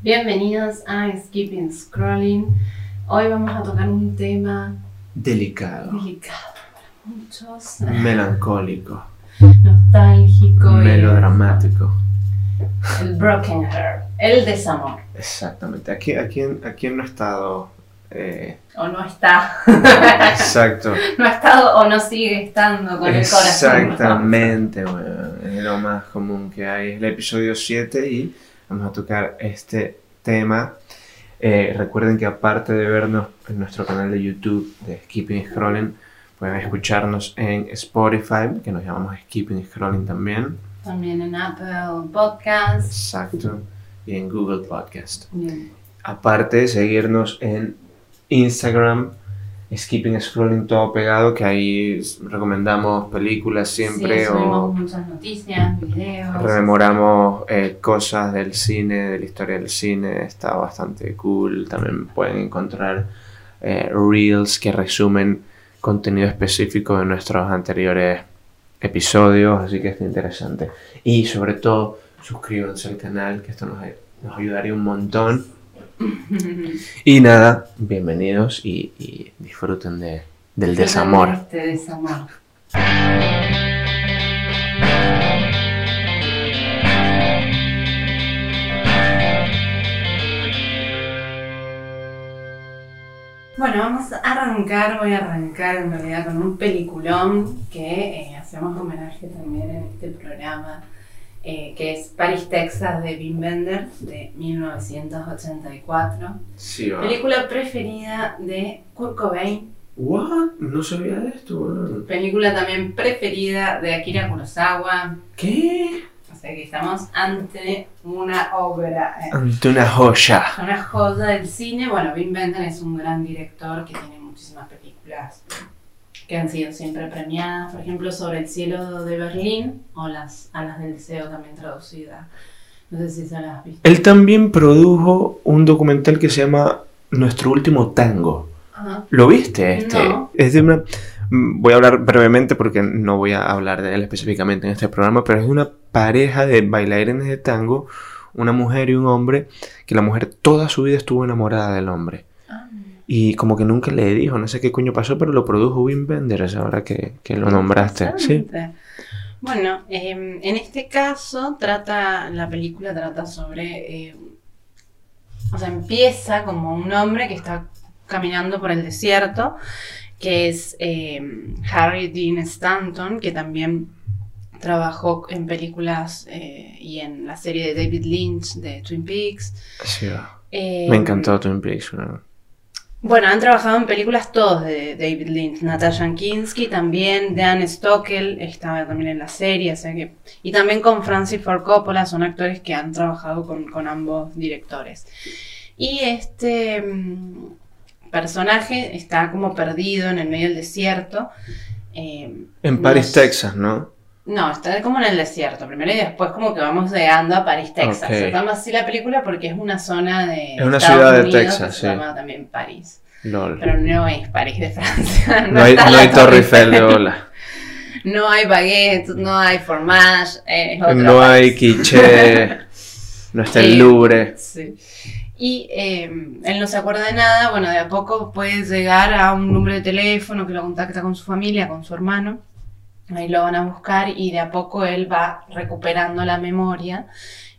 Bienvenidos a Skipping Scrolling. Hoy vamos a tocar un tema Delicado, delicado para muchos, melancólico, nostálgico y melodramático. el broken heart, el desamor. Exactamente. ¿A quién, a quién, a quién no ha estado? eh, O no está, exacto. no ha estado o no sigue estando con el corazón. Exactamente, bueno, es lo más común que hay. Es el episodio 7 y vamos a tocar este tema. Eh, recuerden que aparte de vernos en nuestro canal de YouTube de Skipping Scrolling, pueden escucharnos en Spotify, que nos llamamos Skipping Scrolling también. También en Apple Podcasts. Exacto. Y en Google Podcast. Bien. Aparte de seguirnos en Instagram, Skipping Scrolling todo pegado, que ahí recomendamos películas siempre Sí, o muchas noticias, videos. rememoramos eh, cosas del cine, de la historia del cine, está bastante cool. También pueden encontrar eh, reels que resumen contenido específico de nuestros anteriores episodios, así que está interesante. Y sobre todo, suscríbanse al canal, que esto nos, nos ayudaría un montón. Y nada, bienvenidos y, y disfruten de, del desamor. Este desamor. Bueno, vamos a arrancar, voy a arrancar en realidad con un peliculón que eh, hacemos homenaje también en este programa, eh, que es Paris, Texas de Wim Wenders de 1984. Sí, va. Película preferida de Kurt Cobain, What? No sabía de esto, película también preferida de Akira Kurosawa. ¿Qué? O sea que estamos ante una obra, eh, Ante una joya. una joya del cine. Bueno, Wim Wenders es un gran director que tiene muchísimas películas que han sido siempre premiadas. Por ejemplo, Sobre el cielo de Berlín o Las alas del deseo también traducida. No sé si se las has visto. Él también produjo un documental que se llama Nuestro último tango. Ajá. ¿Lo viste este? No. Es de una... mm, Voy a hablar brevemente porque no voy a hablar de él específicamente en este programa, pero es de una pareja de bailarines de tango, una mujer y un hombre, que la mujer toda su vida estuvo enamorada del hombre. Y como que nunca le dijo, no sé qué coño pasó, pero lo produjo Wim Wenders, ahora que, que lo nombraste. Sí. Bueno, eh, en este caso trata, la película trata sobre, eh, o sea, empieza como un hombre que está caminando por el desierto, que es eh, Harry Dean Stanton, que también trabajó en películas eh, y en la serie de David Lynch de Twin Peaks. Sí, va. Eh, Me encantó Twin Peaks. ¿no? Bueno, han trabajado en películas todos de David Lynch. Natasha Kinski también, Dan Stockel estaba también en la serie, o sea que... Y también con Francis Ford Coppola, son actores que han trabajado con, con ambos directores. Y este mm, personaje está como perdido en el medio del desierto. eh, En Paris, nos- Texas, ¿no? No, está como en el desierto primero y después como que vamos llegando a París, Texas. Ok. Se llama así la película porque es una zona de Es una Estados ciudad de Texas, que se sí. llama también París. LOL. Pero no es París de Francia. No hay, no hay Torre Eiffel de ola. No hay baguette, no hay fromage. eh, No hay quiche. No está el Eh, Louvre. Sí. Y eh, él no se acuerda de nada, bueno, de a poco puede llegar a un número de teléfono que lo contacta con su familia, con su hermano. Ahí lo van a buscar y de a poco él va recuperando la memoria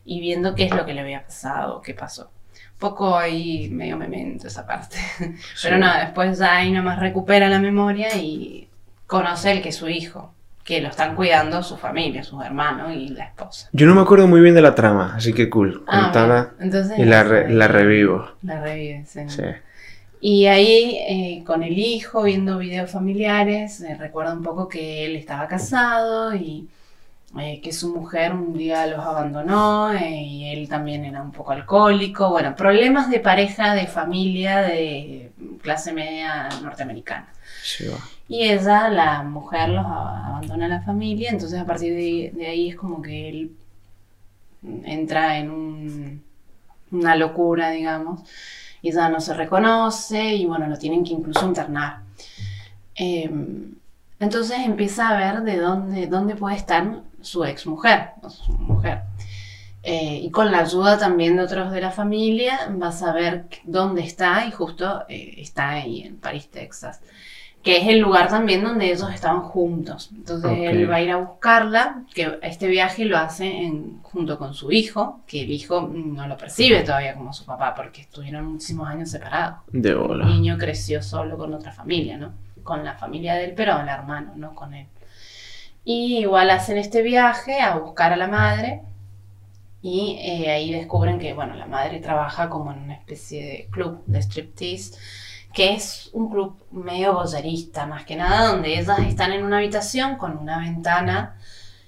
y viendo qué es lo que le había pasado, qué pasó. Poco ahí medio memento esa parte. Pero Sí. nada, después ya ahí nomás recupera la memoria y conoce el que es su hijo, que lo están cuidando su familia, sus hermanos y la esposa. Yo no me acuerdo muy bien de la trama, así que cool. Ah, Contala bueno, entonces y la, re- la revivo. La revive, sí. Sí. Y ahí, eh, con el hijo, viendo videos familiares, eh, recuerda un poco que él estaba casado y eh, que su mujer un día los abandonó eh, y él también era un poco alcohólico. Bueno, problemas de pareja, de familia, de clase media norteamericana. Sí. Y ella, la mujer, los abandona a la familia, entonces a partir de, de ahí es como que él entra en un- una locura, digamos, y ya no se reconoce y bueno, lo tienen que incluso internar. Eh, entonces empieza a ver de dónde, dónde puede estar su ex mujer, su mujer. Eh, y con la ayuda también de otros de la familia, vas a ver dónde está y justo eh, está ahí en París, Texas que es el lugar también donde ellos estaban juntos. Entonces él va a ir a buscarla, que este viaje lo hace en, junto con su hijo, que el hijo no lo percibe todavía como su papá, porque estuvieron muchísimos años separados. De bola. El niño creció solo con otra familia, ¿no? Con la familia de él, pero el hermano, no con él. Y igual hacen este viaje a buscar a la madre y eh, ahí descubren que, bueno, la madre trabaja como en una especie de club de striptease que es un club medio bollerista, más que nada, donde ellas están en una habitación con una ventana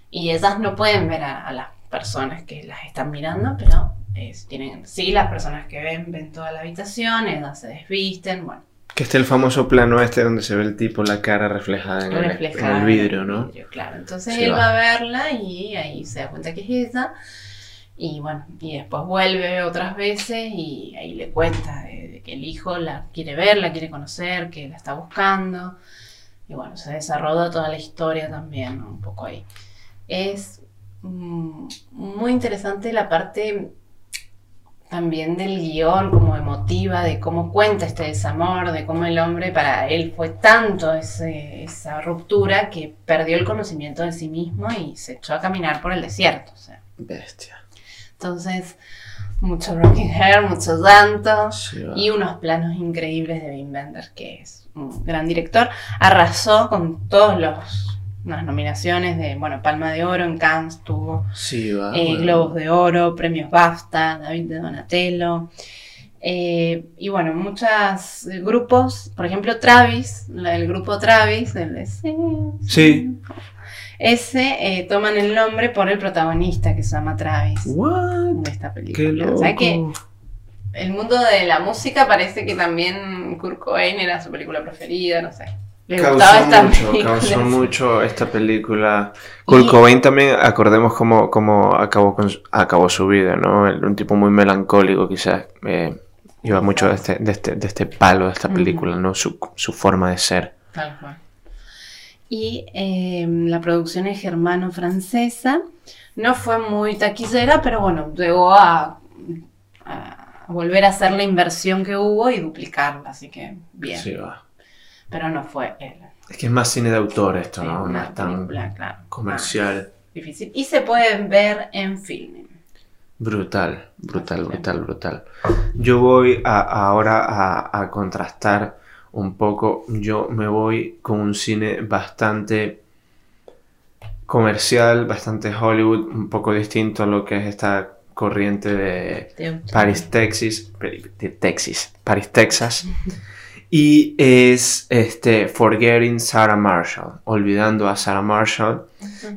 y ellas no pueden ver a, las personas que las están mirando, pero tienen, sí, las personas que ven, ven toda la habitación, ellas se desvisten, bueno. Que este el famoso plano este donde se ve el tipo la cara reflejada en, el, vidrio, ¿no? claro, entonces él va. a verla y ahí se da cuenta que es ella. Y bueno, y después vuelve otras veces y ahí le cuenta que el hijo la quiere ver, la quiere conocer, que la está buscando. Y bueno, se desarrolla toda la historia también, un poco ahí. Es mm, muy interesante la parte también del guion, como emotiva, de cómo cuenta este desamor, de cómo el hombre para él fue tanto esa ruptura que perdió el conocimiento de sí mismo y se echó a caminar por el desierto. Bestia. Entonces, mucho Rocking Hair, mucho llanto y unos planos increíbles de Wim Wenders, que es un gran director. Arrasó con todos los las nominaciones de, bueno, Palma de Oro en Cannes tuvo, eh, Globos de Oro, Premios BAFTA, David de Donatello. Eh, y bueno, muchos grupos, por ejemplo Travis, el grupo Travis, el de sí ese eh, toman el nombre por el protagonista que se llama Travis. What? De esta película. O sea que el mundo de la música parece que también Kurt Cobain era su película preferida, no sé. Le causó esta mucho, causó mucho esta película. Kurt Cobain también, acordemos cómo, cómo acabó, con, acabó su vida, ¿no? Un tipo muy melancólico quizás. Eh, iba mucho de este, de, este, de este palo de esta película, ¿no? Su, su forma de ser. Tal cual y em, la producción es germano-francesa. No fue muy taquillera, pero bueno, llegó a, volver a hacer la inversión que hubo y duplicarla, así que bien. Sí, va. Pero no fue él. Es que es más cine de autor esto, ¿no? No es tan comercial. Difícil. Y se pueden ver en film. Brutal, brutal, brutal, brutal. Yo voy ahora a, a contrastar un poco, yo me voy con un cine bastante comercial, bastante Hollywood, un poco distinto a lo que es esta corriente de Paris, Texas, de Texas, Paris, Texas. Y es este Forgetting Sarah Marshall, olvidando a Sarah Marshall,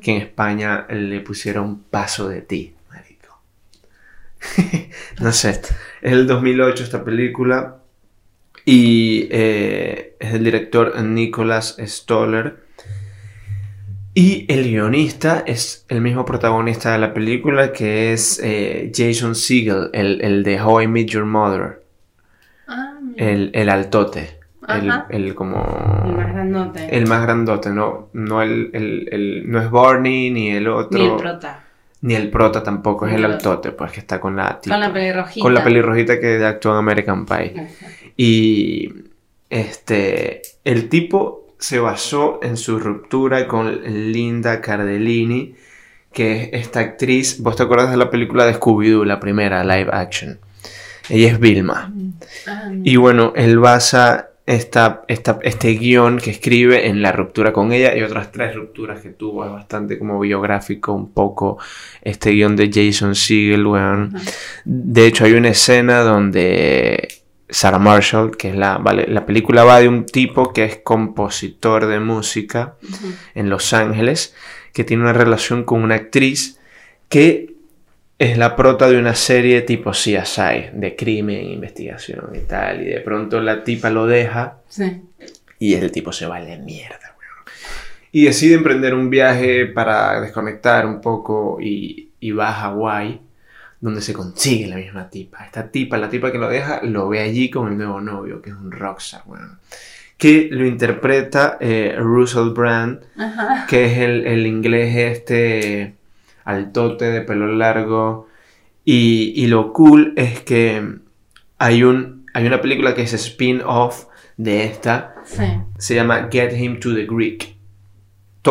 que en España le pusieron Paso de ti, marico. no sé, es el 2008 esta película y eh, es el director Nicholas Stoller. Y el guionista es el mismo protagonista de la película que es eh, Jason Segel, el, de How I Met Your Mother. Ah, el, altote. El, como... El más grandote. El más grandote, no, no, el, no es Barney ni el otro. Ni el prota. Ni el prota tampoco, es el altote, pues que está con la... con la pelirrojita. Con la pelirrojita que actuó en American Pie. Y este, el tipo se basó en su ruptura con Linda Cardellini, que es esta actriz, vos te acuerdas de la película de Scooby-Doo, la primera, live action. Ella es Vilma. Ah, y bueno, él basa esta, este guion que escribe en la ruptura con ella y otras tres rupturas que tuvo. Es bastante como biográfico un poco este guion de Jason Segel, De hecho, hay una escena donde Sarah Marshall, que es la, vale, la película va de un tipo que es compositor de música en Los Ángeles, que tiene una relación con una actriz que es la prota de una serie tipo CSI, de crimen, investigación y tal, y de pronto la tipa lo deja y el tipo se va a la mierda. Y decide emprender un viaje para desconectar un poco y, y va a Hawái donde se consigue la misma tipa. Esta tipa, la tipa que lo deja, lo ve allí con el nuevo novio, que es un rockstar, bueno. Que lo interpreta eh, Russell Brand, que es el, inglés este altote de pelo largo, Y, y lo cool es que hay, un, hay una película que es spin-off de esta. Sí. Se llama Get Him to the Greek.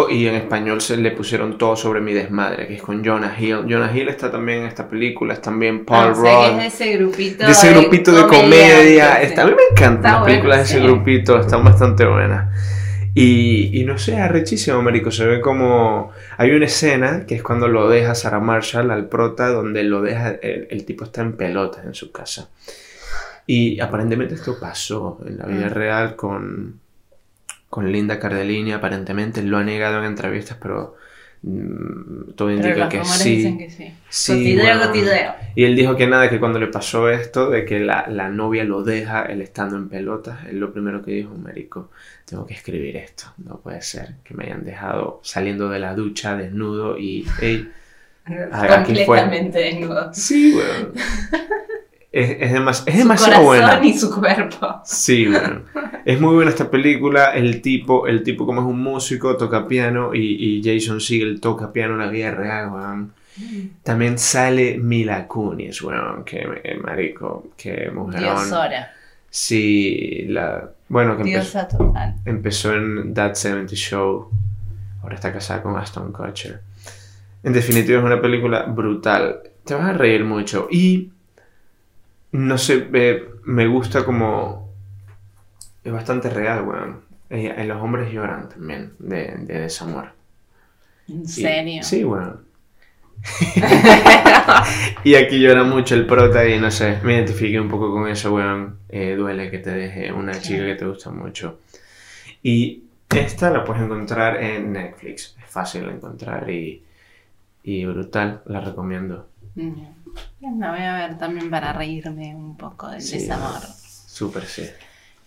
Y en español se le pusieron todo sobre mi desmadre, que es con Jonah Hill. Jonah Hill está también en esta película, es también Paul Ah, Rudd. es de ese grupito de ese grupito de comedia. Está- a mí me encantan las bueno, películas de ese sí. grupito, están bastante buenas. Y, y no sé, arrechísimo, marico. Se ve como... Hay una escena que es cuando lo deja Sarah Marshall al prota, donde lo deja... El, el tipo está en pelotas en su casa. Y aparentemente esto pasó en la vida Mm. real con, con Linda Cardellini. Aparentemente lo ha negado en entrevistas, pero mm, todo Pero indica los que sí. dicen que sí. Sí, Cotideo, bueno. cotideo. Y él dijo que nada, que cuando le pasó esto, de que la, la novia lo deja, él estando en pelotas, él lo primero que dijo, Marico, tengo que escribir esto. No puede ser que me hayan dejado saliendo de la ducha desnudo y, hey. Completamente desnudo. sí, weón. Es, es, demas- es Su demasiado corazón buena. y su cuerpo. Sí, weón. Es muy buena esta película. El tipo, el tipo como es un músico, toca piano y, y Jason Segel toca piano en la vida real, weón. También sale Mila Kunis, weón, que eh, marico, que mujerón. Diosora. Sí, la, bueno, que empezó, Diosa total. empezó en That 70 Show, ahora está casada con Aston Kutcher. En definitiva es una película brutal, te vas a reír mucho y no sé, eh, me gusta como es bastante real, weón. Eh, eh, los hombres lloran también de, de desamor. ¿En Y-? Sí, weón. y aquí llora mucho el prota y no sé, me identifiqué un poco con eso, weón. Eh, duele que te deje una chica que te gusta mucho. Y esta la puedes encontrar en Netflix. Es fácil de encontrar y, y brutal. La recomiendo. La voy a ver también para reírme un poco del Sí. desamor. Súper sí.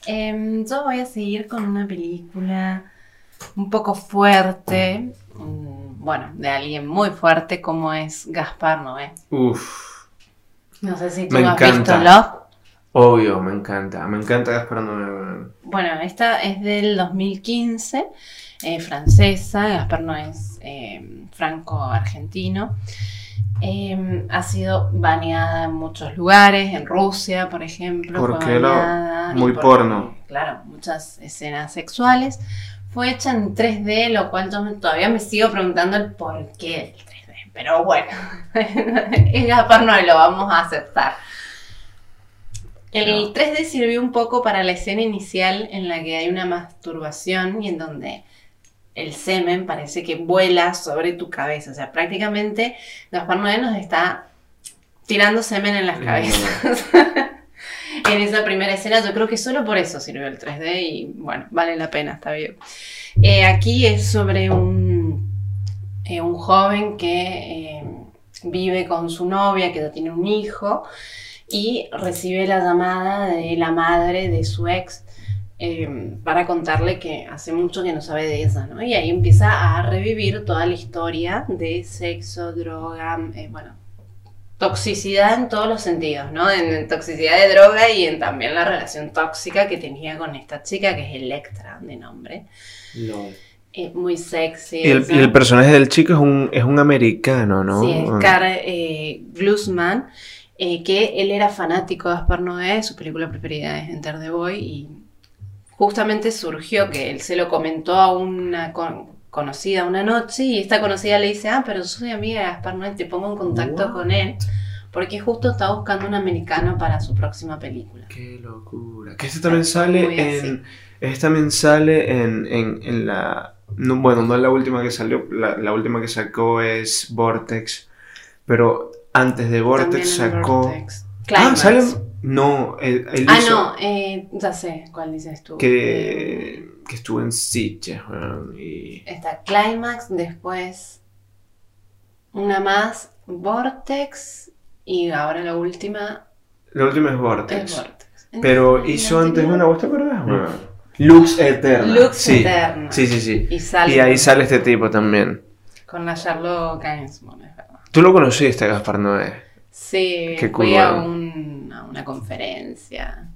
Em, yo voy a seguir con una película un poco fuerte, bueno, de alguien muy fuerte como es Gaspar Noé. Uf, No sé si tú Me has encanta. visto Love. obvio, me encanta. Me encanta Gaspar Noé. Bueno, esta es del 2015, eh, francesa, Gaspar Noé es eh, franco-argentino. Eh, ha sido baneada en muchos lugares, en Rusia, por ejemplo. ¿Por fue qué lo- baneada, y muy porque, porno? Claro, muchas escenas sexuales. Fue hecha en 3D, lo cual yo todavía me sigo preguntando el por qué el 3D. Pero bueno, es Gaspar Noé, lo vamos a aceptar. El No. 3D sirvió un poco para la escena inicial en la que hay una masturbación y en donde el semen parece que vuela sobre tu cabeza. O sea, prácticamente Gaspar Noé nos está tirando semen en las cabezas. en esa primera escena, yo creo que solo por eso sirvió el 3D y bueno, vale la pena, está bien. Eh, aquí es sobre un, eh, un joven que eh, vive con su novia, que ya tiene un hijo, y recibe la llamada de la madre de su ex eh, para contarle que hace mucho que no sabe de ella, ¿no? Y ahí empieza a revivir toda la historia de sexo, droga, eh, bueno, toxicidad en todos los sentidos, ¿no? En, en toxicidad de droga y en también la relación tóxica que tenía con esta chica que es Electra, de nombre. Eh, muy sexy. Y el, esa. y el personaje del chico es un, es un americano, ¿no? Sí, es Carl eh, Glusman, eh, que él era fanático de Gaspar Noé, su película preferida es Enter the Boy, y justamente surgió que él se lo comentó a una con- conocida una noche, y esta conocida le dice, ah, pero yo soy amiga de Gaspar Noé, te pongo en contacto What? con él, porque justo está buscando un americano para su próxima película. Qué locura. Que este también sale en. Este también sale en, en, en la. No, bueno, no es la última que salió. La, la última que sacó es Vortex. Pero antes de Vortex sacó. Vortex. Ah, sale. No, él, él Ah, hizo no, eh, ya sé cuál dices tú. Eh, Que, que estuvo en Sitges, weón, y. Está Climax, después una más, Vortex, y ahora la última La última es es Vortex. Pero Entonces, hizo antes una, ¿vos te acordás, weón? Lux Eterna. Lux sí. Eterna. Sí, sí, sí. Y sale Y ahí con- sale este tipo también. con la Charlotte Gainsbourg, es verdad. Tú lo conociste, Gaspar Noé. Sí, Qué fui cool, a, ¿no? un- una conferencia.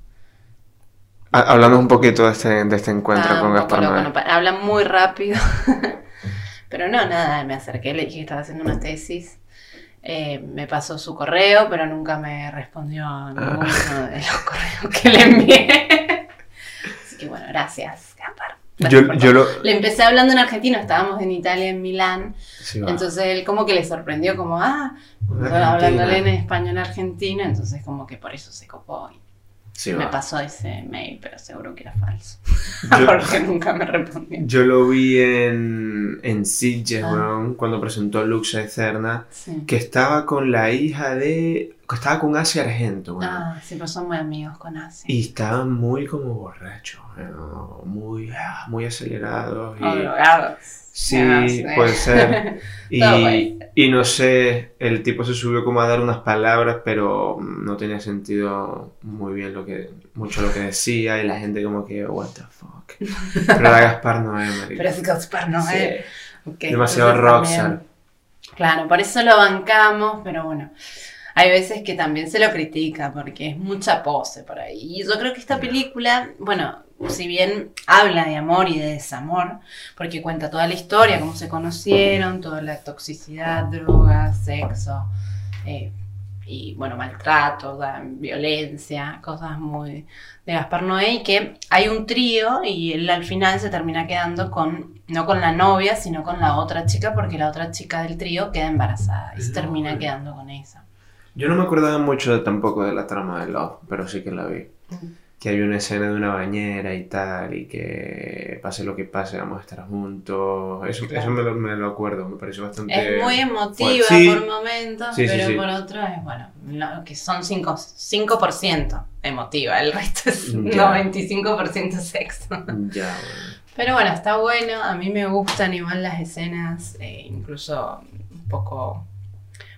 Ha- Hablando un poquito de este, de este encuentro Ah, con Gaspar Noé. habla muy rápido. Pero no, nada, me acerqué, le dije que estaba haciendo una tesis. Eh, me pasó su correo, pero nunca me respondió a ninguno de los correos que le envié. Así que bueno. Gracias Yo, yo lo. Le empecé hablando en argentino, estábamos en Italia, en Milán. Sí. Entonces él como que le sorprendió, como, ah, hablándole en español argentino, entonces como que por eso se copó y Sí, me va. pasó ese mail, pero seguro que era falso. Yo- Porque nunca me respondió. Yo lo vi en, en Sitges, Ah. cuando presentó Luxa Eterna, Sí. que estaba con la hija de... que estaba con Asia Argento, weón. Ah, sí, pues son muy amigos con Asia. Y estaban muy como borrachos, muy, ah, muy acelerados. Y. sí, puede ser. Y, y no sé, el tipo se subió como a dar unas palabras, pero no tenía sentido muy bien lo que, mucho lo que decía, y la gente como que, what the fuck. Pero era Gaspar Noé, marico. Pero es Gaspar Noé. Sí. Demasiado rockstar. Claro, por eso lo bancamos, pero bueno. Hay veces que también se lo critica porque es mucha pose por ahí. Y yo creo que esta película, bueno, si bien habla de amor y de desamor, porque cuenta toda la historia, cómo se conocieron, toda la toxicidad, drogas, sexo, eh, y bueno, maltrato, da- violencia, cosas muy de Gaspar Noé, y que hay un trío y él al final se termina quedando con, no con la novia, sino con la otra chica, porque la otra chica del trío queda embarazada y se termina quedando con esa. Yo no me acordaba mucho de- tampoco de la trama de Love, pero sí que la vi. Que hay una escena de una bañera y tal, y que pase lo que pase, vamos a estar juntos. Eso, Claro. eso me, lo, me lo acuerdo, me pareció bastante. Es muy emotiva Sí. por momentos, Sí, pero sí. por otro es, bueno, lo que son 5%, 5% emotiva, el resto es Ya. 95% sexo. Ya, bueno. Pero bueno, está bueno, a mí me gustan igual las escenas, eh, incluso un poco...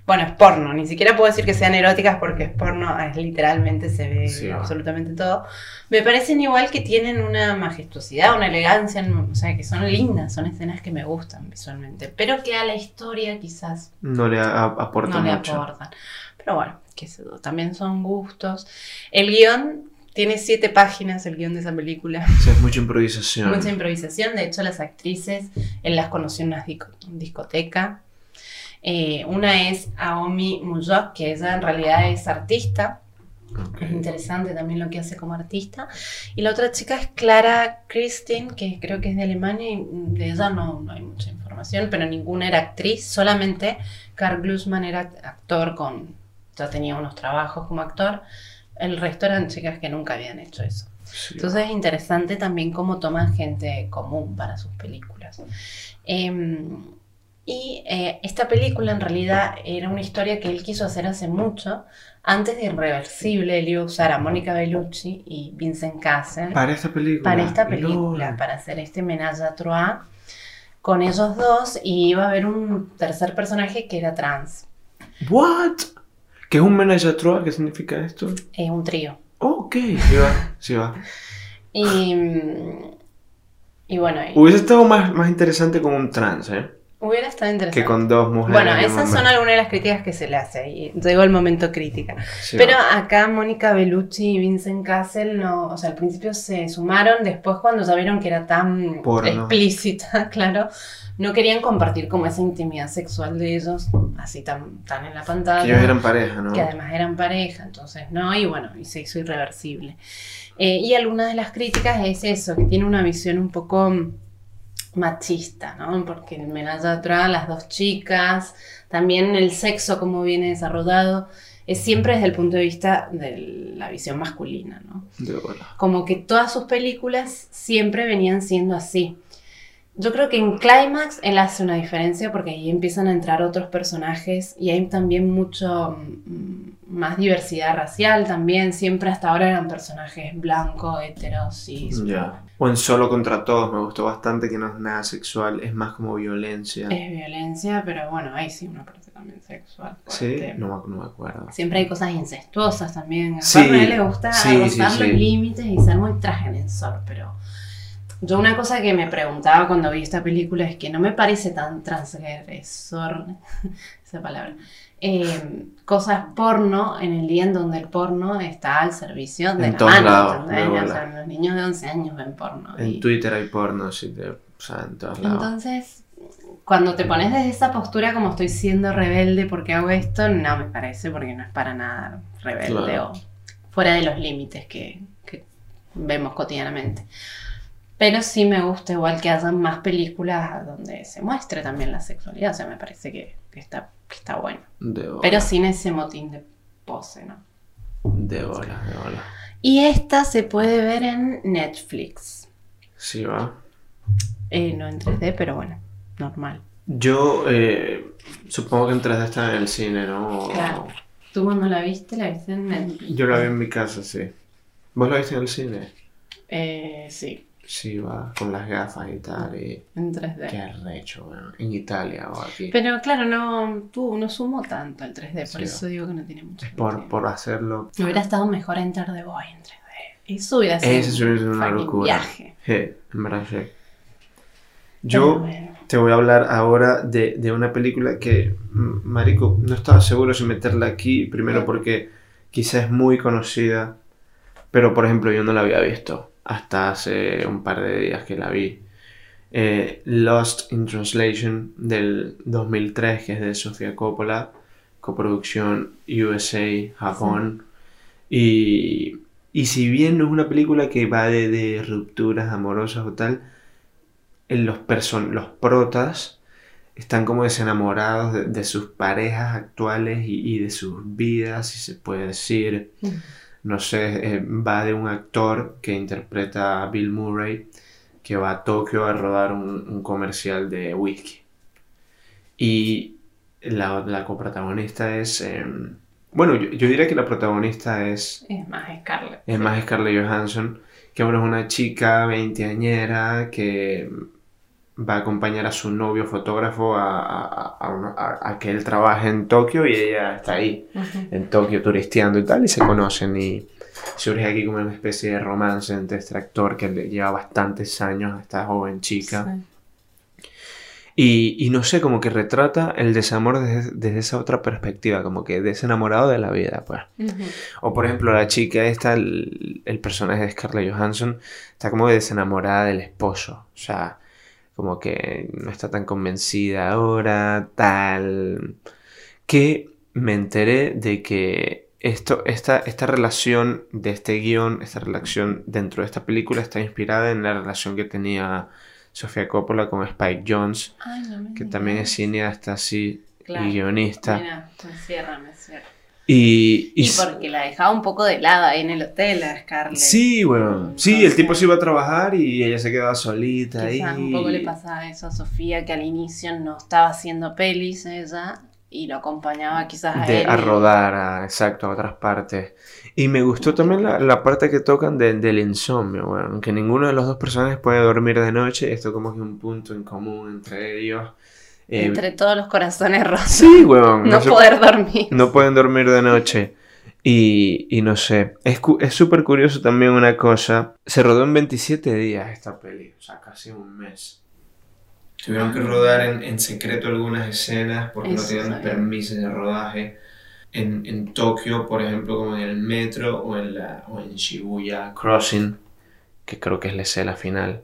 Bueno, es porno, ni siquiera puedo decir que sean eróticas porque es porno, es literalmente se ve Sí, absolutamente todo. Me parecen igual que tienen una majestuosidad, una elegancia, o sea, que son lindas, son escenas que me gustan visualmente, pero que a la historia quizás No le a- aporta no le mucho. aportan. Pero bueno, yo, también son gustos. El guion tiene siete páginas, el guion de esa película. O sea, es mucha improvisación. Mucha improvisación, de hecho las actrices, él las conoció en una disco- discoteca. Eh, una es Aomi Mujok, que ella en realidad es artista, es interesante también lo que hace como artista. Y la otra chica es Clara Christine, que creo que es de Alemania, y de ella no, no hay mucha información, pero ninguna era actriz, solamente Carl Glusman era actor con, ya tenía unos trabajos como actor, el resto eran chicas que nunca habían hecho eso. Sí. Entonces es interesante también cómo toman gente común para sus películas. Em, y eh, esta película en realidad era una historia que él quiso hacer hace mucho. Antes de Irreversible, él iba a usar a Mónica Bellucci y Vincent Cassel Para esta película. para esta película, para hacer este menage à trois con ellos dos y iba a haber un tercer personaje que era trans, ¿What? ¿Qué es un menage à trois? ¿Qué significa esto? eh, un trío. Ok, sí va, sí va. Y, y bueno, y- Hubiese estado más, más interesante con un trans, ¿eh? Hubiera estado interesante. Que con dos mujeres. Bueno, esas son algunas de las críticas que se le hace y llegó el momento crítica. Sí Pero va. acá Mónica Bellucci y Vincent Cassel no, o sea, al principio se sumaron, después cuando ya vieron que era tan Porno. explícita, claro, no querían compartir como esa intimidad sexual de ellos, así tan, tan en la pantalla. Que ellos eran pareja, ¿no? que además eran pareja, entonces no, y bueno, y se hizo irreversible. Eh, y alguna de las críticas es eso, que tiene una visión un poco machista, ¿no? Porque en Trois, las dos chicas, también el sexo como viene desarrollado, es siempre desde el punto de vista de la visión masculina, ¿no? De bola. Como que todas sus películas siempre venían siendo así. Yo creo que en Climax él hace una diferencia porque ahí empiezan a entrar otros personajes y hay también mucho mm, más diversidad racial también. Siempre hasta ahora eran personajes blancos, heteros, cis. Ya. O en Solo contra Todos me gustó bastante que no es nada sexual, es más como violencia. Es violencia, pero bueno, ahí sí una parte también sexual. Sí, no, me- no me acuerdo. Siempre hay cosas incestuosas también. A Sí, Pablo le gusta sí, sí, rozar sí. los límites y ser muy transgresor, pero yo una cosa que me preguntaba cuando vi esta película es que no me parece tan transgresor, esa palabra, eh, cosas porno en el día en donde el porno está al servicio de En la todos mano, lados, ¿entendés? de O bola. sea, los niños de 11 años ven porno. En y- Twitter hay porno, sí, de, o sea, en todos lados. entonces, cuando te pones desde esa postura como estoy siendo rebelde porque hago esto, no me parece porque no es para nada rebelde Claro. o fuera de los límites que, que vemos cotidianamente. Pero sí me gusta igual que hayan más películas donde se muestre también la sexualidad, o sea, me parece que, que está, que está bueno. De bola. Pero sin ese motín de pose, ¿no? De bola, de bola. Y esta se puede ver en Netflix. Sí, va. Eh, no en 3D, pero bueno, normal. Yo eh, supongo que en 3D está en el cine, ¿no? Claro. ¿Tú cuando la viste? ¿La viste en Netflix? Yo la vi en mi casa, sí. ¿Vos la viste en el cine? Eh, sí, Sí, va, con las gafas y tal. Y... en 3D. Qué arrecho, weón. En Italia o aquí. Pero claro, no, tú, no sumo tanto el 3D, por Sí. eso digo que no tiene mucho Es por, por hacerlo. Hubiera estado mejor Enter the Boy en 3D. Eso hubiera sido ser un una locura. viaje. Sí, en verdad sí. Yo bueno. te voy a hablar ahora de, de una película que, Marico, no estaba seguro si meterla aquí. Primero porque quizás es muy conocida, pero por ejemplo yo no la había visto hasta hace un par de días que la vi. Eh, Lost in Translation del 2003, que es de Sofía Coppola, coproducción USA, Japón. Y, y si bien no es una película que va de, de rupturas amorosas o tal, en los, person los protas están como desenamorados de, de sus parejas actuales y, y de sus vidas, si se puede decir. No sé, eh, va de un actor que interpreta a Bill Murray que va a Tokio a rodar un, un comercial de whisky. Y la, la coprotagonista es... em, bueno, yo, yo diría que la protagonista es Es más Scarlett. es sí. más Scarlett Johansson, que bueno, es una chica veinteañera que va a acompañar a su novio fotógrafo a, a- a- que él trabaje en Tokio y ella está ahí, en Tokio, turisteando y tal, y se conocen y surge aquí como una especie de romance entre este actor que le lleva bastantes años a esta joven chica. Sí. Y, y no sé, como que retrata el desamor desde, desde esa otra perspectiva, como que desenamorado de la vida, pues. O por ejemplo, la chica esta, el, el personaje de Scarlett Johansson, está como desenamorada del esposo. O sea, como que no está tan convencida ahora, tal. Que me enteré de que esto, esta, esta relación de este guion, esta relación dentro de esta película está inspirada en la relación que tenía Sofía Coppola con Spike Jones, Ay, no me que también es cineasta así Claro. y guionista. Mira, me cierra, me cierra. Y, y Y porque la dejaba un poco de lado ahí en el hotel a Scarlett. Sí, weón. Sí, el tipo se iba a trabajar y ella se quedaba solita ahí. Quizás un poco le pasaba eso a Sofía, que al inicio no estaba haciendo pelis ella y lo acompañaba quizás a de, él. a rodar, a- exacto, a otras partes. Y me gustó también la, la parte que tocan de- del insomnio, weón. Que ninguno de los dos personajes puede dormir de noche. Esto como que es un punto en común entre ellos. Eh, Entre todos los corazones rotos. Sí, weón. no se- poder dormir. no pueden dormir de noche. Y, y no sé, es cu- es súper curioso también una cosa. Se rodó en 27 días esta peli, o sea, casi un mes. Tuvieron que rodar en, en secreto algunas escenas porque no tenían sabía. permisos de rodaje. En, en Tokio, por ejemplo, como en el metro o en, la, o en Shibuya Crossing, que creo que es la escena final.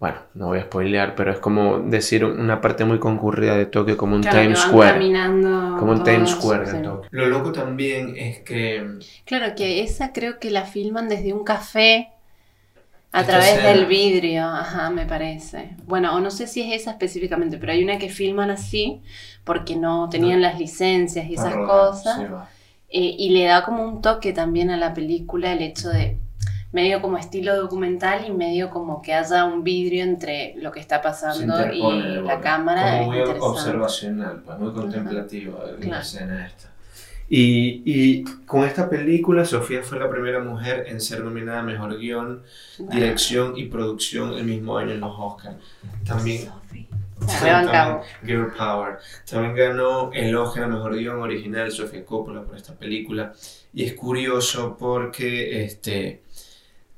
Bueno, no voy a spoilear, pero es como decir una parte muy concurrida de Tokio como un Claro, Times Square. caminando Como todos, Times Square en Tokio. Lo loco también es que. Claro que esa creo que la filman desde un café a Esta través escena. del vidrio, ajá, me parece. Bueno, o no sé si es esa específicamente, pero hay una que filman así porque no tenían las licencias y esas cosas. Eh, y le da como un toque también a la película el hecho de medio como estilo documental y medio como que haya un vidrio entre lo que está pasando y la cámara. Es muy interesante. observacional, pues muy contemplativo la Claro. escena esta. Y, y con esta película, Sofía fue la primera mujer en ser nominada a Mejor Guión, Dirección y Producción el mismo año en los Oscars. También Sophie. Se rebancamos. Girl Power. También ganó el Oscar a Mejor Guión Original Sofía Coppola por esta película. Y es curioso porque este,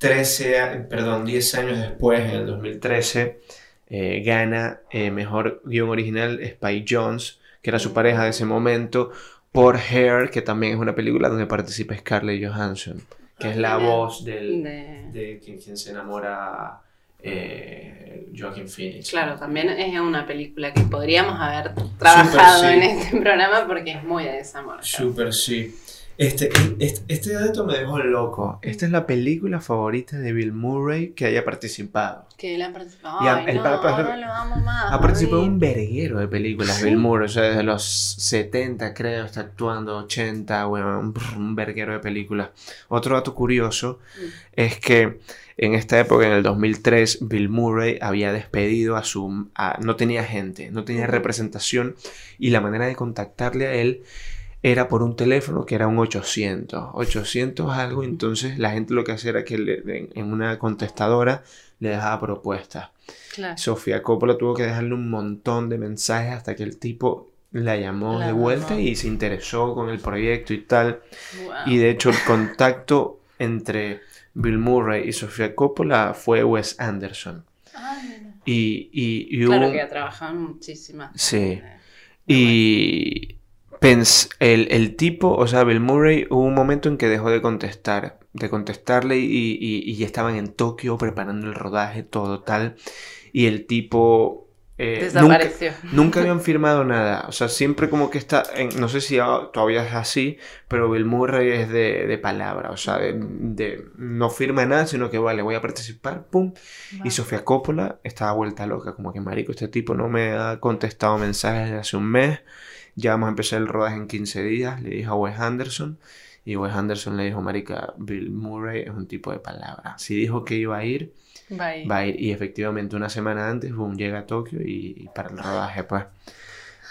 13, a- perdón, 10 años después, en el 2013, eh, gana eh, Mejor Guión Original Spike Jones, que era su pareja de ese momento, por Hair, que también es una película donde participa Scarlett Johansson, que es la Genial. voz del, De- de quien, quien se enamora eh, Joaquin Phoenix. Claro, también es una película que podríamos haber trabajado sí. en este programa porque es muy de desamor. Super sí. Este, este, este dato me dejó loco. Esta es la película favorita de Bill Murray que haya participado. Que él ha participado. El no, lo amo más. Ha participado en un verguero de películas ¿Sí? Bill Murray, o sea, desde los 70 creo, está actuando, 80, bueno, un, un verguero de películas. Otro dato curioso Mm. es que en esta época, en el 2003, Bill Murray había despedido a su... a- no tenía gente, no tenía representación y la manera de contactarle a él era por un teléfono que era un 800, 800 algo, entonces la gente lo que hacía era que le- en, una contestadora le dejaba propuestas. Claro. Sofía Coppola tuvo que dejarle un montón de mensajes hasta que el tipo la llamó La de vuelta y se interesó con el proyecto y tal. Wow. Y de hecho el contacto entre Bill Murray y Sofía Coppola fue Wes Anderson. Ay. Y, y, y Claro hubo- que ha trabajado en muchísimas. Sí. Eh, Y pens- el, el tipo, o sea, Bill Murray, hubo un momento en que dejó de contestar, de contestarle y, y- y ya estaban en Tokio preparando el rodaje, todo tal. Y el tipo... eh, nunca, Desapareció. nunca habían firmado nada. O sea, siempre como que está... en- no sé si todavía es así, pero Bill Murray es de, de palabra. O sea, de, de- no firma nada, sino que vale, voy a participar, pum. Y Sofía Coppola estaba vuelta loca, como que marico, este tipo no me ha contestado mensajes desde hace un mes. Ya vamos a empezar el rodaje en 15 días, le dijo a Wes Anderson. Y Wes Anderson le dijo, marica, Bill Murray es un tipo de palabra. Si dijo que iba a ir, va a ir. Y efectivamente una semana antes, boom, llega a Tokio y, y para el rodaje, pues.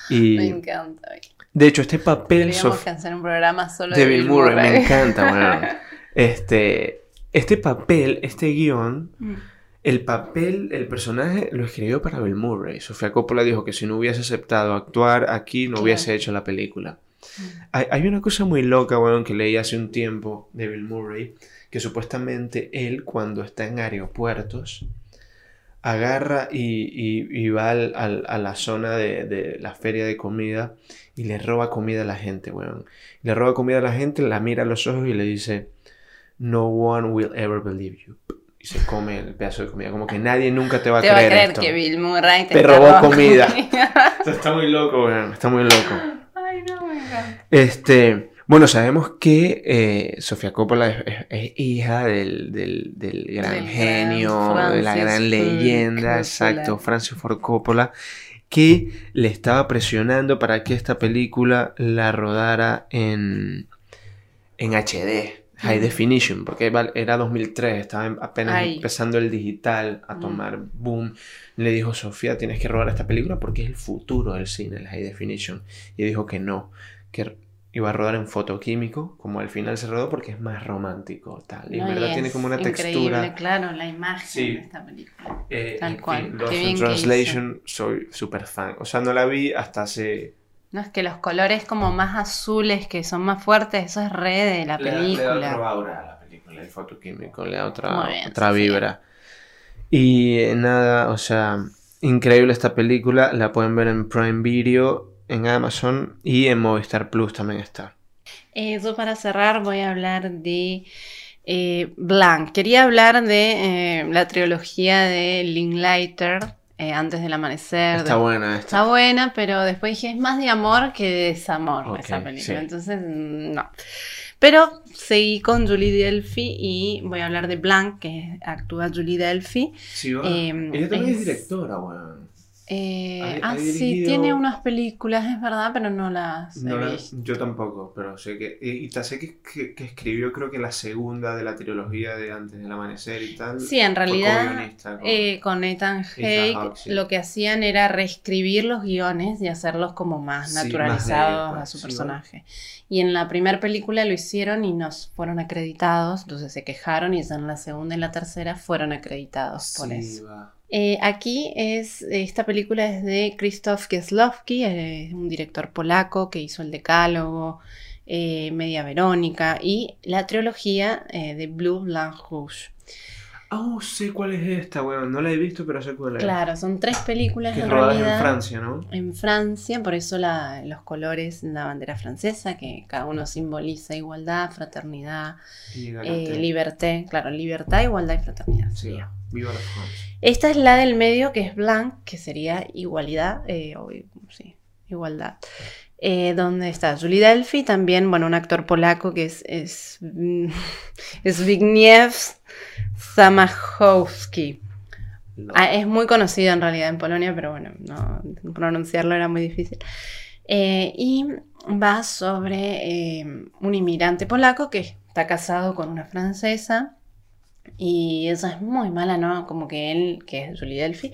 Y Me encanta. de hecho, este papel Sof- hacer un programa solo de Bill Murray, me encanta, bueno. Este, este papel, este guion, Mm. El papel, el personaje lo escribió para Bill Murray. Sofía Coppola dijo que si no hubiese aceptado actuar aquí, no hubiese hecho la película. Mm. Hay, hay una cosa muy loca, weón, que leí hace un tiempo de Bill Murray, que supuestamente él, cuando está en aeropuertos, agarra y, y- y va al- al- a la zona de, de la feria de comida y le roba comida a la gente, weón. Le roba comida a la gente, la mira a los ojos y le dice, No one will ever believe you. Y se come el pedazo de comida. Como que nadie nunca te va a Te va a creer creer esto. que Bill Murray te, Te robó comida. Esto está muy loco, weón. Está muy loco. Ay, no, me encanta. Este, bueno, sabemos que eh, Sofía Coppola es, es- es hija del, del- del gran Del gran genio, de la gran leyenda, Coppola. exacto, Francis Ford Coppola, que le estaba presionando para que esta película la rodara en, en HD, High Mm. Definition, porque era 2003, estaba apenas Ay. empezando el digital a Mm. tomar boom. Le dijo, Sofía, tienes que rodar esta película porque es el futuro del cine, el High Definition. Y dijo que no, que iba a rodar en fotoquímico, como al final se rodó porque es más romántico, tal. Y en No, verdad tiene como una increíble, textura. claro, la imagen Sí. de esta película. eh, Tal cual, fin, Lost in Translation, soy súper fan. O sea, no la vi hasta hace... No es que los colores como más azules, que son más fuertes, eso es re de la Le da- Le da película. otra aura a la película, el fotoquímico, le da otra, bien, otra vibra. Y eh, nada, o sea, increíble esta película, la pueden ver en Prime Video, en Amazon y en Movistar Plus también está. Eh, yo para cerrar voy a hablar de eh, Blanc. Quería hablar de eh, la trilogía de Linklater, eh, Antes del Amanecer. Está de- buena esta. Está buena, pero después dije, es más de amor que de desamor esa película. sí. Entonces, mm, no. Pero seguí con Julie Delphi y voy a hablar de Blanc, que actúa Julie Delphi. Sí, va. Eh, Ella también es, es- directora, weón. Eh, Ha- ah, sí, tiene unas películas, es verdad, pero no las he No la- visto. yo tampoco, pero sé que. Y, y sé que, que- que escribió, creo que la segunda de la trilogía de Antes del Amanecer y tal. Sí, en realidad con- eh, con Ethan Hake sí. lo que hacían era reescribir los guiones y hacerlos como más Sí, más de él, naturalizados a su sí, personaje. Y en la primera película lo hicieron y nos fueron acreditados, entonces se quejaron y ya en la segunda y la tercera fueron acreditados por eso. va. Eh, aquí es, esta película es de Krzysztof Kieslowski, eh, un director polaco que hizo El Decálogo, eh, Media Verónica y la trilogía de Blue Blanc Rouge. Oh, sé cuál es esta, weón. No la he visto, pero sé cuál es. Claro, son tres películas Que en rodadas realidad. en Francia, ¿no? En Francia, por eso la- los colores la bandera francesa, que cada uno simboliza igualdad, fraternidad, eh, liberté, claro, libertad, igualdad y fraternidad. Sí, sería. va. Viva la France. Esta es la del medio, que es Blanc, que sería igualdad, eh, o, sí, igualdad. Eh, donde está Julie Delphi, también, bueno, un actor polaco que es, es, es Zbigniew Zamachowski. No. Ah, es muy conocido en realidad en Polonia, pero bueno, no, pronunciarlo era muy difícil. Eh, y va sobre eh, un inmigrante polaco que está casado con una francesa y ella es muy mala, ¿no? Como que él, que es Julie Delphi,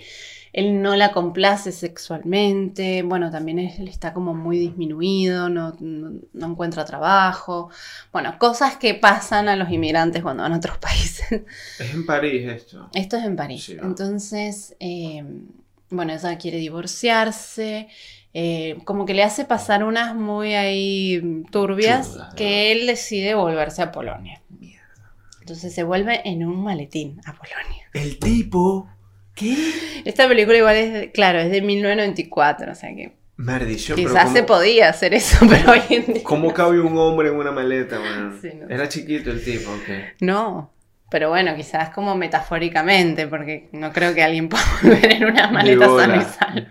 él no la complace sexualmente, bueno, también él está como muy disminuido, no, no, no encuentra trabajo, bueno, cosas que pasan a los inmigrantes cuando van a otros países. Es en París esto. Esto es en París. Sí. Entonces, eh, bueno, ella quiere divorciarse. eh, como que le hace pasar unas muy ahí turbias que él decide volverse a Polonia. Entonces se vuelve en un maletín a Polonia. El tipo. ¿Qué? Esta película igual es, claro, es de 1994, o sea que Maldición, pero quizás ¿cómo- se podía hacer eso, pero hoy en día... ¿Cómo cabe un hombre en una maleta, weón? Sí, no Era chiquito el tipo, ok. No, pero bueno, quizás como metafóricamente, porque no creo que alguien pueda volver en una maleta sana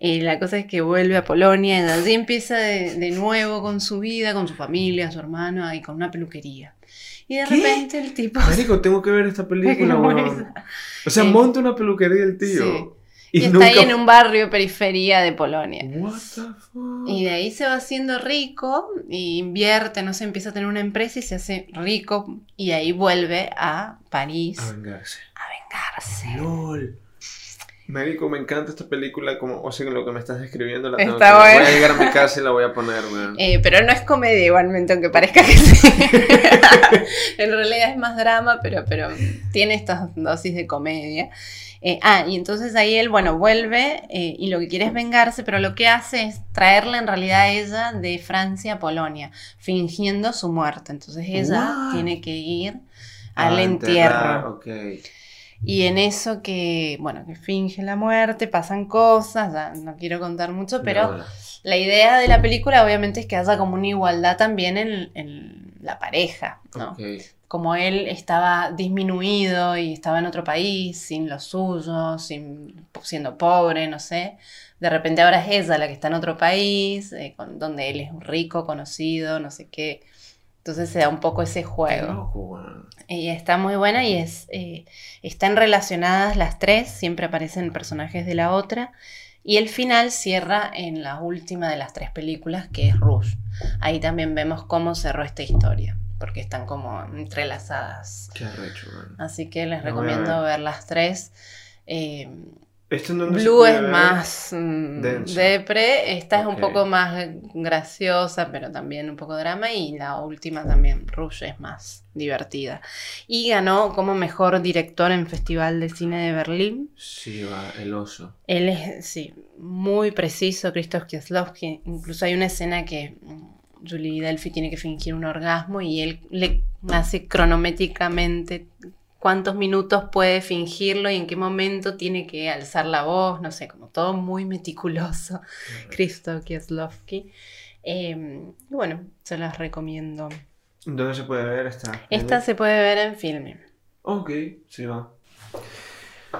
y. Y la cosa es que vuelve a Polonia y allí empieza de, de nuevo con su vida, con su familia, su hermano y con una peluquería. Y de ¿Qué? repente el tipo... Marico, tengo que ver esta película. O sea, Eh, monta una peluquería el tío. Sí. Y, Y, está nunca... ahí en un barrio periferia de Polonia. What the fuck? Y de ahí se va haciendo rico y invierte, no sé, empieza a tener una empresa y se hace rico y ahí vuelve a París A vengarse. a vengarse. LOL. Marico, me encanta esta película, como, o sea, lo que me estás describiendo la Está tengo que. Voy a llegar a mi casa y la voy a poner, weón. Eh, pero no es comedia igualmente, aunque parezca que sí. en realidad es más drama, pero, pero tiene estas dosis de comedia. Eh, ah, y entonces ahí él, bueno, vuelve eh, y lo que quiere es vengarse, pero lo que hace es traerla en realidad a ella de Francia a Polonia, fingiendo su muerte. Entonces ella What? tiene que ir al Ah, entierro. Y en eso que, bueno, que finge la muerte, pasan cosas, ya no quiero contar mucho, pero... No, La idea de la película obviamente es que haya como una igualdad también en, en la pareja, ¿no? Como él estaba disminuido y estaba en otro país, sin lo suyo, sin, siendo pobre, no sé. De repente ahora es ella la que está en otro país, eh, con- donde él es un rico, conocido, no sé qué. Entonces se da un poco ese juego. loco. Y está muy buena y es, eh, están relacionadas las tres, siempre aparecen personajes de la otra. Y el final cierra en la última de las tres películas, que es Rush. Ahí también vemos cómo cerró esta historia, porque están como entrelazadas. Qué weón. Así que les recomiendo ver. ver las tres. Eh, ¿Esto en dónde se Blue es más mm, Denso. depre, esta es un poco más graciosa, pero también un poco drama, y la última también, Rush, es más divertida. Y ganó como mejor director en Festival de Cine de Berlín. Sí, va, el oso. Él es, sí, muy preciso, Krzysztof Kieslowski. Incluso hay una escena que mm, Julie Delphi tiene que fingir un orgasmo y él le hace cronométricamente cuántos minutos puede fingirlo y en qué momento tiene que alzar la voz, no sé, como todo muy meticuloso. Krzysztof Kieslowski. Eh, y bueno, se las recomiendo. ¿Dónde se puede ver esta? Esta se puede ver en Filme. Ok, sí va.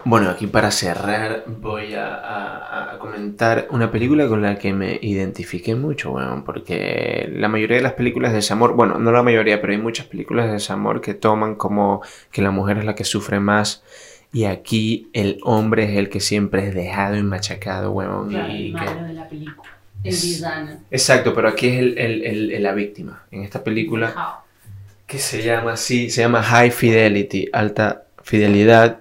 Bueno, aquí para cerrar voy a, a- a comentar una película con la que me identifiqué mucho, weón, porque la mayoría de las películas de desamor, bueno, no la mayoría, pero hay muchas películas de desamor que toman como que la mujer es la que sufre más y aquí el hombre es el que siempre es dejado y machacado, weón. y que- de la película. El villano. Exacto, pero aquí es el- el- el- el- la víctima. En esta película que se llama así, se llama High Fidelity, alta fidelidad,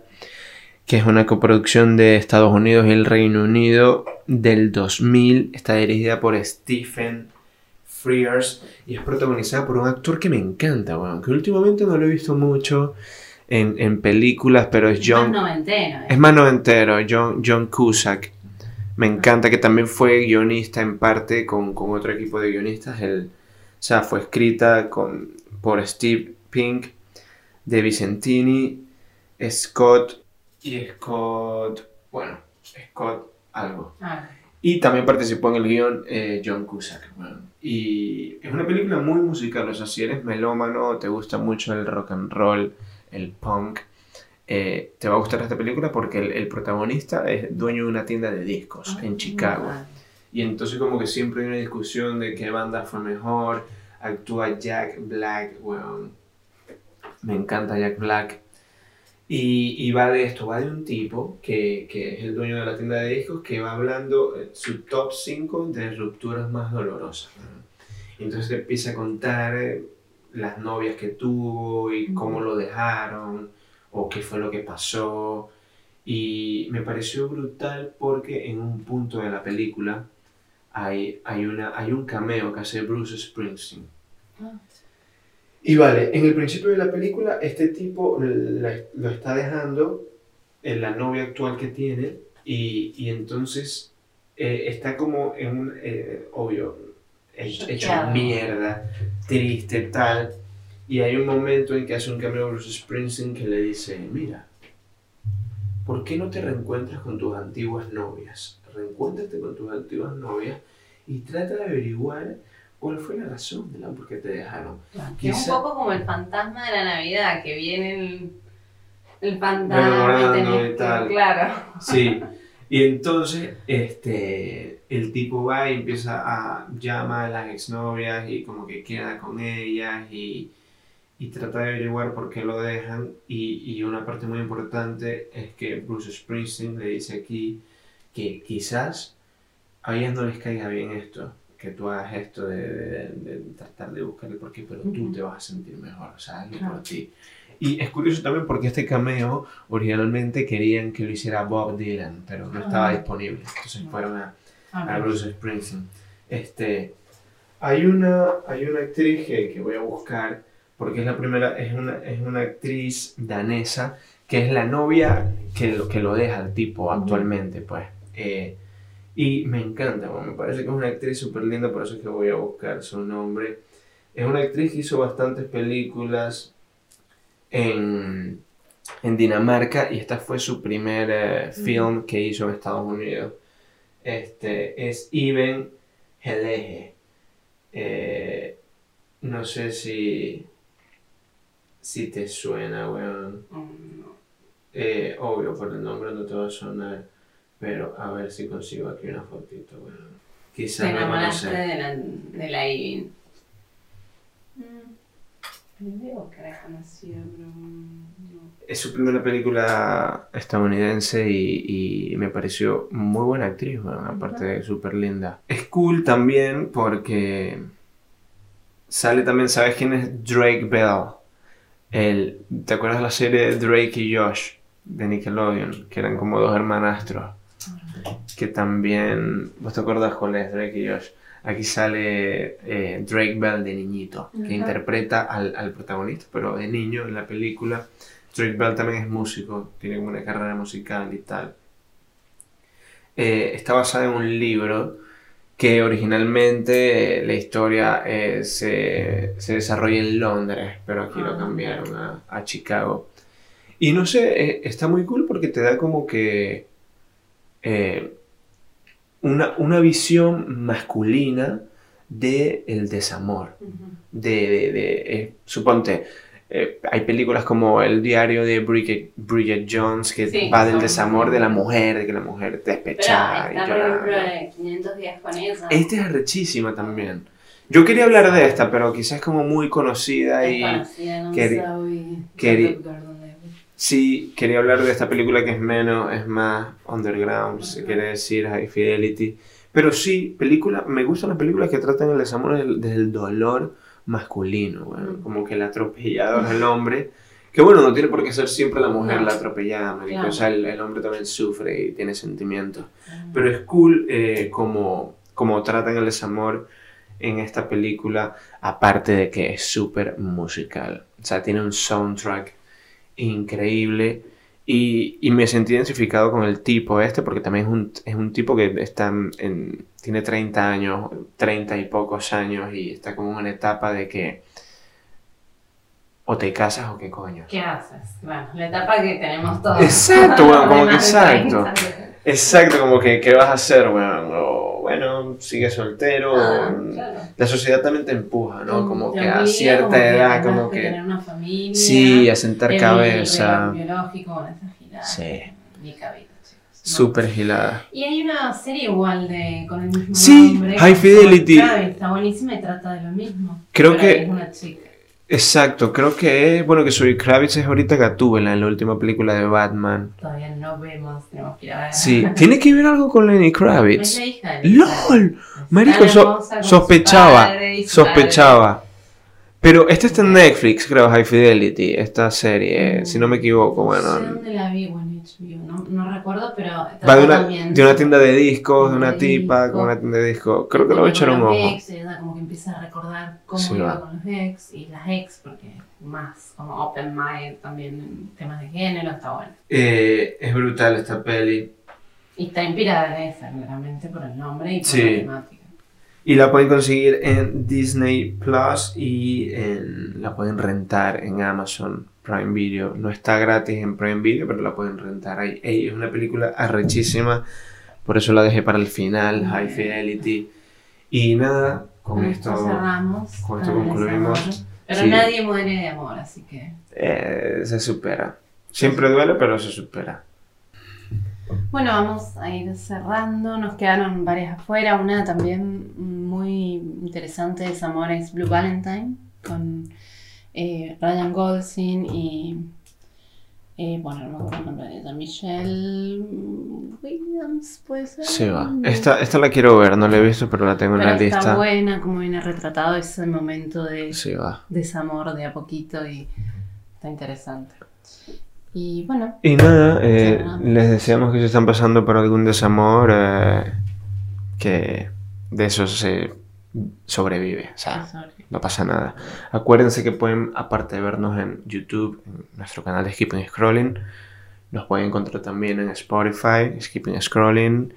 que es una coproducción de Estados Unidos y el Reino Unido del 2000, está dirigida por Stephen Frears y es protagonizada por un actor que me encanta, weón, que últimamente no lo he visto mucho en, en películas, pero es John... noventena. Es más noventero, John, John Cusack. Me encanta que también fue guionista en parte con, con otro equipo de guionistas. El, o sea, fue escrita con, por Steve Pink, de Vicentini, Scott y Scott. Bueno, Scott algo. Y también participó en el guion eh, John Cusack. bueno. Y es una película muy musical. O sea, si eres melómano, te gusta mucho el rock and roll, el punk, eh, te va a gustar esta película porque el, el protagonista es dueño de una tienda de discos en Chicago. Ah, Y entonces como que siempre hay una discusión de qué banda fue mejor. Actúa Jack Black, weón. Me encanta Jack Black. Y, y va de esto, va de un tipo que, que es el dueño de la tienda de discos que va hablando eh, su top 5 de rupturas más dolorosas. Y entonces empieza a contar eh, las novias que tuvo y cómo lo dejaron o qué fue lo que pasó. Y me pareció brutal porque en un punto de la película hay, hay, una, hay un cameo que hace Bruce Springsteen. Ah. Y vale, en el principio de la película este tipo la- lo está dejando en la novia actual que tiene y, y entonces eh, está como en un, eh, obvio, hecho, hecho mierda, triste, tal. Y hay un momento en que hace un cameo Bruce Springsteen que le dice, mira, ¿por qué no te reencuentras con tus antiguas novias? Reencuéntrate con tus antiguas novias y trata de averiguar cuál fue la razón de la por qué te dejaron. Que es un poco como el fantasma de la Navidad, que viene el, el fantasma tenés y tal. Claro. Sí. Y entonces, este, el tipo va y empieza a llamar a las exnovias y como que queda con ellas y, y trata de averiguar por qué lo dejan. Y, y una parte muy importante es que Bruce Springsteen le dice aquí que quizás a ellas no les caiga bien esto, que tú hagas esto de, de- de tratar de buscar el porqué, pero tú te vas a sentir mejor, o sea, hazlo Claro. por ti. Y es curioso también porque este cameo originalmente querían que lo hiciera Bob Dylan, pero no estaba Ah. disponible. Entonces fueron a, a Bruce Springsteen. Este, hay, una, hay una actriz que, que voy a buscar porque es la primera, es una, es una actriz danesa que es la novia que lo, que lo deja al tipo actualmente, pues. Eh, y me encanta, bueno, me parece que es una actriz súper linda, por eso es que voy a buscar su nombre. Es una actriz que hizo bastantes películas en, en Dinamarca y esta fue su primer eh, film que hizo en Estados Unidos. Este es Iben Helege. Eh, no sé si, si te suena, weón. no. Eh, obvio, por el nombre no te va a sonar, pero a ver si consigo aquí una fotito, weón. Te Quizás no enamoraste conoces. de la, de la Ivy. Mm. No. Es su primera película estadounidense y, y me pareció muy buena actriz, bueno, aparte de súper linda. Es cool también porque sale también, ¿sabes quién es Drake Bell? El, ¿Te acuerdas de la serie Drake y Josh de Nickelodeon? Que eran como dos hermanastros. Que también, ¿vos te acuerdas cuál es Drake y Josh? Aquí sale eh, Drake Bell de niñito, que interpreta al, al protagonista, pero de niño en la película. Drake Bell también es músico, tiene como una carrera musical y tal. Eh, está basada en un libro que originalmente eh, la historia eh, se, se desarrolla en Londres, pero aquí lo Ah. cambiaron a, a Chicago. Y no sé, está muy cool porque te da como que eh, una, una visión masculina del desamor Ujú. de, de- de, eh, suponte, eh, hay películas como El diario de Bridget, Bridget Jones que Sí, va del desamor de la mujer, de que la mujer despechada y llorando. de 500 días con ella. Esta es arrechísima también. Yo quería hablar de esta, pero quizás como muy conocida Es y conocida, no queri- queri-. Sí, quería hablar de esta película que es menos, es más underground, se quiere decir, High Fidelity. Pero sí, película, me gustan las películas que tratan el desamor desde el dolor masculino, bueno, Mm. como que el atropellado es el hombre. Que bueno, no tiene por qué ser siempre la mujer la atropellada, marico, Claro. o sea, el, el hombre también sufre y tiene sentimientos. Mm. Pero es cool eh, como, como tratan el desamor en esta película, aparte de que es súper musical. O sea, tiene un soundtrack increíble y, y me sentí identificado con el tipo este, porque también es un, es un tipo que está en, tiene 30 años, 30 y pocos años y está como en una etapa de que o te casas o qué coño. ¿Qué haces? Claro, la etapa que tenemos todos. Exacto, bueno, como que exacto. 30. Exacto, como que, ¿qué vas a hacer, weón? O, bueno, no sigues soltero. Ah, claro. La sociedad también te empuja, ¿no? Como que a cierta como edad, como que tener una familia, Sí, a sentar el cabeza. biológico, giradas. Sí. Chicos. No. Súper gilada. Y hay una serie igual de con el mismo Sí, nombre. High Fidelity. Está buenísima y trata de lo mismo. Creo Pero que- Es una chica. Exacto, creo que es... Bueno, que Zoe Kravitz es ahorita Gatúbela en la última película de Batman. Todavía no vemos, tenemos que ir a ver. Sí, tiene que ver algo con Lenny Es Kravitz. la hija de ¡LOL! Es Marico, so- sospechaba, sospechaba. Pero este está en Netflix, creo, High Fidelity, esta serie, Mm. si no me equivoco, padre. No sé bueno. dónde la vi, bueno, no, no recuerdo, pero. Va de una, también de una tienda de discos, de una tipa discos. con una tienda de discos. Creo que lo voy a echar un ojo. ex, ella como que empieza a recordar cómo Sí, iba va. con los ex y las ex, porque más como open mind también en temas de género, está bueno. Eh, es brutal esta peli. Y está inspirada en esa, claramente, por el nombre y por Sí. la temática. Y la pueden conseguir en Disney Plus y en- la pueden rentar en Amazon Prime Video. No está gratis en Prime Video, pero la pueden rentar ahí. Ey, es una película arrechísima, por eso la dejé para el final, High Fidelity. Y nada, con esto cerramos. con esto concluimos. Pero Sí. nadie muere de amor, así que. eh, se supera. Siempre duele, pero se supera. Bueno, vamos a ir cerrando. Nos quedaron varias afuera. Una también muy interesante es Amores Blue Valentine con eh, Ryan Gosling y. eh, bueno, no me acuerdo el nombre de ella. Michelle Williams, puede ser. Sí, va. Esta, esta la quiero ver, no la he visto, pero la tengo en la está lista. buena, como viene retratado ese momento de Sí, va. desamor de a poquito y está interesante. Y bueno, Y nada, eh, les deseamos que se están pasando por algún desamor, eh, que de eso se sobrevive, o sea, no pasa nada. Acuérdense que pueden, aparte de vernos en YouTube, en nuestro canal de Skipping Scrolling, nos pueden encontrar también en Spotify, Skipping Scrolling,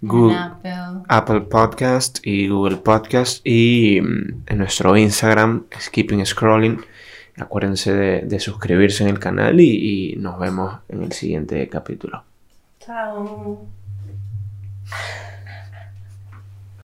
Google, Apple. Apple Podcast y Google Podcast y mm, en nuestro Instagram, Skipping Scrolling. Acuérdense de, suscribirse en el canal y nos vemos en el siguiente capítulo. Chao.